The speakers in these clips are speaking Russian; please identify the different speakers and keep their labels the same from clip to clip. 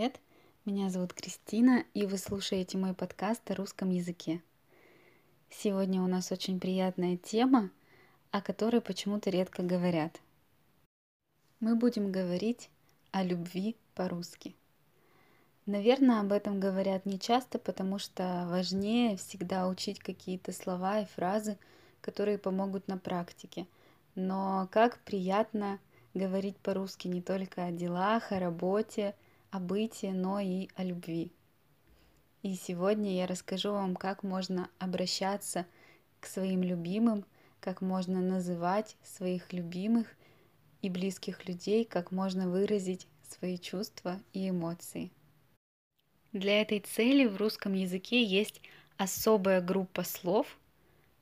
Speaker 1: привет! Меня зовут Кристина, и вы слушаете мой подкаст о русском языке. Сегодня у нас очень приятная тема, о которой почему-то редко говорят. Мы будем говорить о любви по-русски. Наверное, об этом говорят не часто, потому что важнее всегда учить какие-то слова и фразы, которые помогут на практике. Но как приятно говорить по-русски не только о делах, о работе, о бытии, но и о любви. И сегодня я расскажу вам, как можно обращаться к своим любимым, как можно называть своих любимых и близких людей, как можно выразить свои чувства и эмоции. Для этой цели в русском языке есть особая группа слов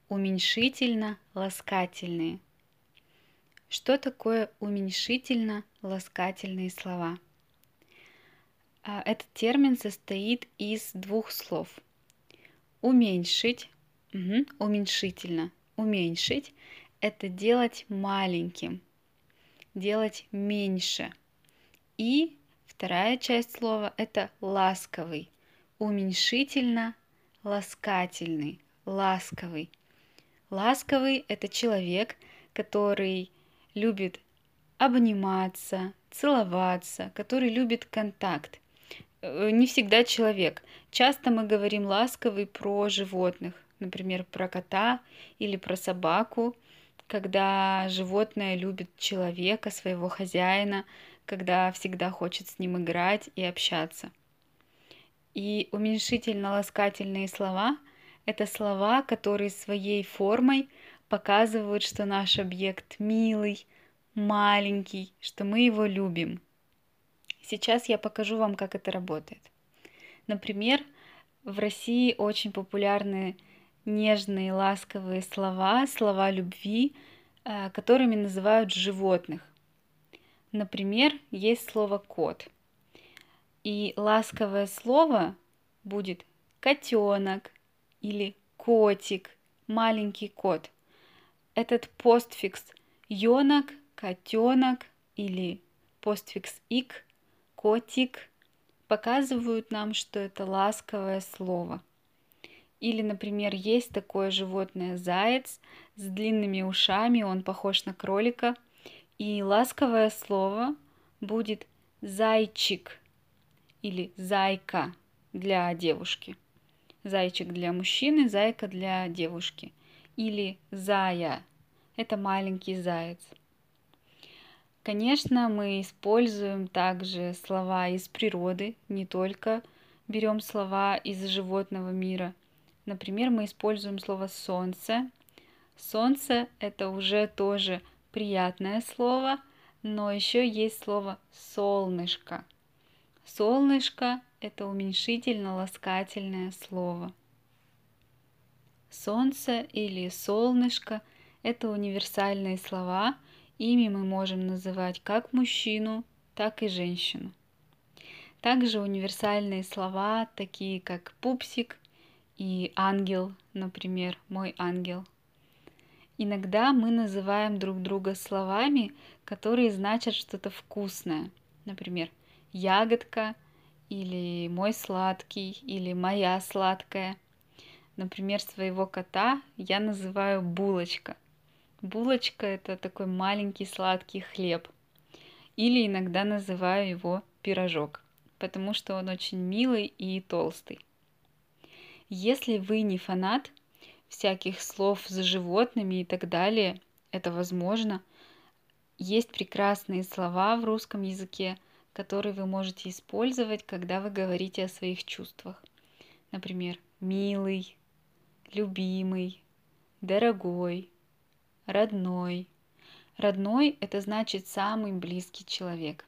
Speaker 1: уменьшительно-ласкательные. Что такое уменьшительно-ласкательные слова? А, этот термин состоит из двух слов. Уменьшить, угу, уменьшительно, уменьшить – это делать маленьким, делать меньше. И вторая часть слова – это ласковый, уменьшительно, ласкательный, ласковый. Ласковый – это человек, который любит обниматься, целоваться, который любит контакт – не всегда человек. Часто мы говорим ласковый про животных, например, про кота или про собаку, когда животное любит человека, своего хозяина, когда всегда хочет с ним играть и общаться. И уменьшительно-ласкательные слова – это слова, которые своей формой показывают, что наш объект милый, маленький, что мы его любим – Сейчас я покажу вам, как это работает. Например, в России очень популярны нежные, ласковые слова, слова любви, э, которыми называют животных. Например, есть слово кот. И ласковое слово будет котенок или котик, маленький кот. Этот постфикс ёнок, котенок или постфикс ик котик показывают нам, что это ласковое слово. Или, например, есть такое животное заяц с длинными ушами, он похож на кролика, и ласковое слово будет зайчик или зайка для девушки. Зайчик для мужчины, зайка для девушки. Или зая. Это маленький заяц. Конечно, мы используем также слова из природы, не только берем слова из животного мира. Например, мы используем слово солнце. Солнце это уже тоже приятное слово, но еще есть слово солнышко. Солнышко это уменьшительно-ласкательное слово. Солнце или солнышко это универсальные слова – Ими мы можем называть как мужчину, так и женщину. Также универсальные слова, такие как пупсик и ангел, например, мой ангел. Иногда мы называем друг друга словами, которые значат что-то вкусное. Например, ягодка или мой сладкий или моя сладкая. Например, своего кота я называю булочка – Булочка – это такой маленький сладкий хлеб. Или иногда называю его пирожок, потому что он очень милый и толстый. Если вы не фанат всяких слов с животными и так далее, это возможно. Есть прекрасные слова в русском языке, которые вы можете использовать, когда вы говорите о своих чувствах. Например, милый, любимый, дорогой, родной. Родной – это значит самый близкий человек.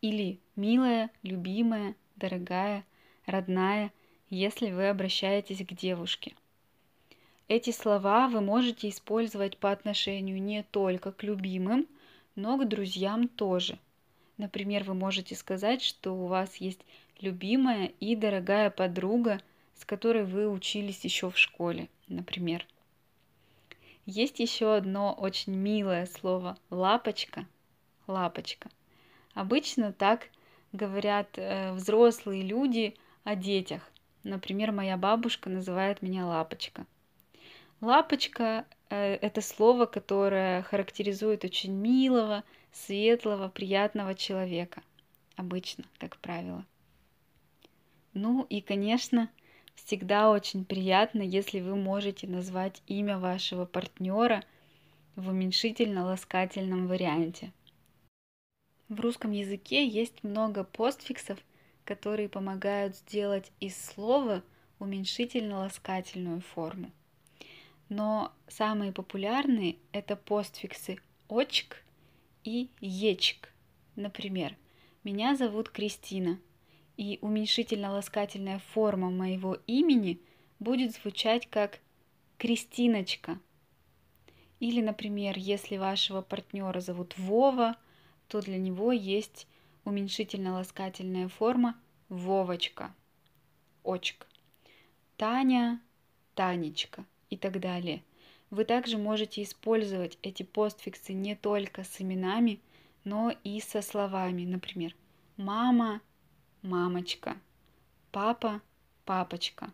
Speaker 1: Или милая, любимая, дорогая, родная, если вы обращаетесь к девушке. Эти слова вы можете использовать по отношению не только к любимым, но к друзьям тоже. Например, вы можете сказать, что у вас есть любимая и дорогая подруга, с которой вы учились еще в школе, например. Есть еще одно очень милое слово лапочка. Лапочка. Обычно так говорят э, взрослые люди о детях. Например, моя бабушка называет меня лапочка. Лапочка э, это слово, которое характеризует очень милого, светлого, приятного человека. Обычно, как правило. Ну и, конечно, всегда очень приятно, если вы можете назвать имя вашего партнера в уменьшительно-ласкательном варианте. В русском языке есть много постфиксов, которые помогают сделать из слова уменьшительно-ласкательную форму. Но самые популярные это постфиксы очк и ечк. Например, меня зовут Кристина, и уменьшительно-ласкательная форма моего имени будет звучать как Кристиночка. Или, например, если вашего партнера зовут Вова, то для него есть уменьшительно-ласкательная форма Вовочка, очк. Таня, Танечка и так далее. Вы также можете использовать эти постфиксы не только с именами, но и со словами, например, мама, мамочка, папа, папочка.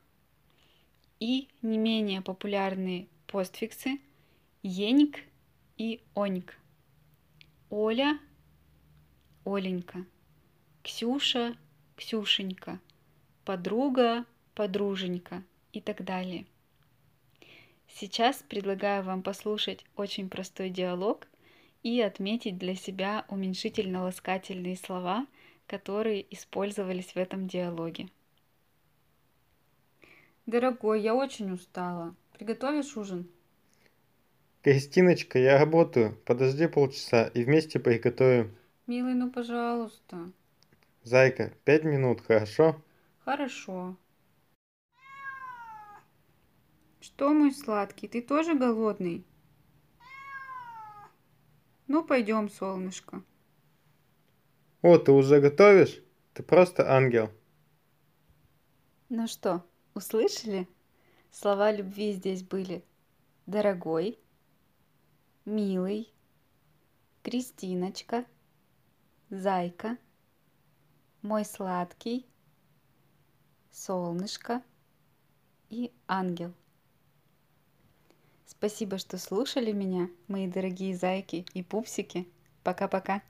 Speaker 1: И не менее популярные постфиксы еник и оник. Оля, Оленька, Ксюша, Ксюшенька, подруга, подруженька и так далее. Сейчас предлагаю вам послушать очень простой диалог и отметить для себя уменьшительно-ласкательные слова, которые использовались в этом диалоге.
Speaker 2: Дорогой, я очень устала. Приготовишь ужин?
Speaker 3: Кристиночка, я работаю. Подожди полчаса и вместе приготовим.
Speaker 2: Милый, ну пожалуйста.
Speaker 3: Зайка, пять минут, хорошо?
Speaker 2: Хорошо. Что, мой сладкий, ты тоже голодный? Ну, пойдем, солнышко.
Speaker 3: О, ты уже готовишь? Ты просто ангел.
Speaker 1: Ну что, услышали? Слова любви здесь были. Дорогой, милый, Кристиночка, зайка, мой сладкий, солнышко и ангел. Спасибо, что слушали меня, мои дорогие зайки и пупсики. Пока-пока.